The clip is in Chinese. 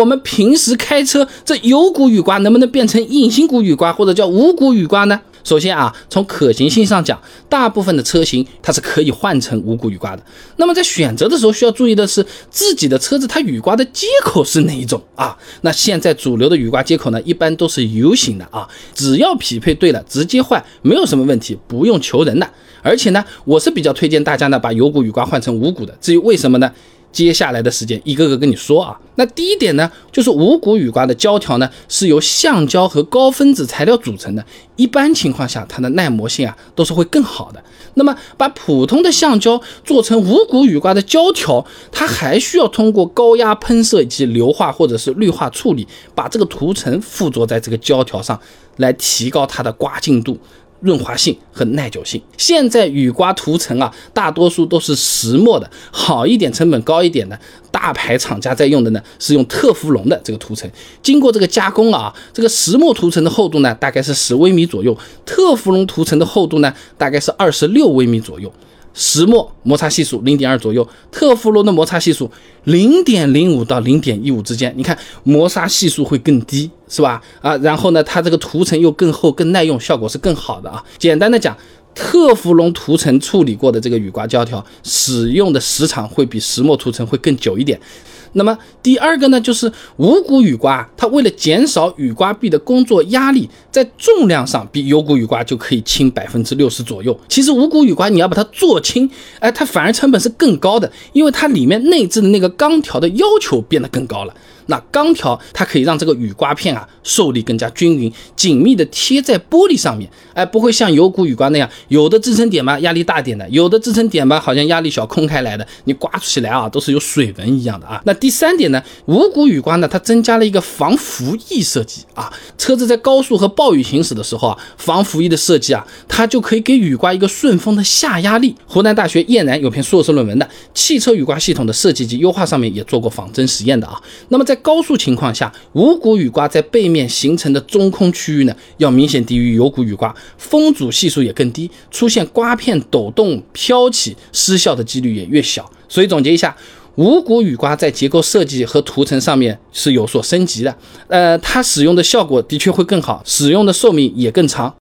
我们平时开车，这有骨雨刮能不能变成隐形骨雨刮，或者叫无骨雨刮呢？首先啊，从可行性上讲，大部分的车型它是可以换成无骨雨刮的。那么在选择的时候，需要注意的是自己的车子它雨刮的接口是哪一种啊？那现在主流的雨刮接口呢，一般都是 U 型的啊，只要匹配对了，直接换没有什么问题，不用求人的。而且呢，我是比较推荐大家呢，把有骨雨刮换成无骨的。至于为什么呢？接下来的时间一个个跟你说啊。那第一点呢，就是无骨雨刮的胶条呢是由橡胶和高分子材料组成的，一般情况下它的耐磨性啊都是会更好的。那么把普通的橡胶做成无骨雨刮的胶条，它还需要通过高压喷射以及硫化或者是氯化处理，把这个涂层附着在这个胶条上，来提高它的刮净度。润滑性和耐久性。现在雨刮涂层啊，大多数都是石墨的，好一点、成本高一点的大牌厂家在用的呢，是用特氟龙的这个涂层。经过这个加工啊，这个石墨涂层的厚度呢，大概是十微米左右；特氟龙涂层的厚度呢，大概是二十六微米左右。石墨摩擦系数零点二左右，特氟龙的摩擦系数零点零五到零点一五之间，你看摩擦系数会更低，是吧？啊，然后呢，它这个涂层又更厚、更耐用，效果是更好的啊。简单的讲，特氟龙涂层处理过的这个雨刮胶条，使用的时长会比石墨涂层会更久一点。那么第二个呢，就是无骨雨刮，它为了减少雨刮臂的工作压力，在重量上比有骨雨刮就可以轻百分之六十左右。其实无骨雨刮你要把它做轻，哎，它反而成本是更高的，因为它里面内置的那个钢条的要求变得更高了。那钢条它可以让这个雨刮片啊受力更加均匀，紧密的贴在玻璃上面，哎，不会像有骨雨刮那样，有的支撑点吧压力大点的，有的支撑点吧好像压力小空开来的，你刮起来啊都是有水纹一样的啊。那第三点呢，无骨雨刮呢它增加了一个防浮翼设计啊，车子在高速和暴雨行驶的时候啊，防浮翼的设计啊，它就可以给雨刮一个顺风的下压力。湖南大学叶楠有篇硕士论文的汽车雨刮系统的设计及优化上面也做过仿真实验的啊。那么在高速情况下，无骨雨刮在背面形成的中空区域呢，要明显低于有骨雨刮，风阻系数也更低，出现刮片抖动、飘起、失效的几率也越小。所以总结一下，无骨雨刮在结构设计和涂层上面是有所升级的，呃，它使用的效果的确会更好，使用的寿命也更长。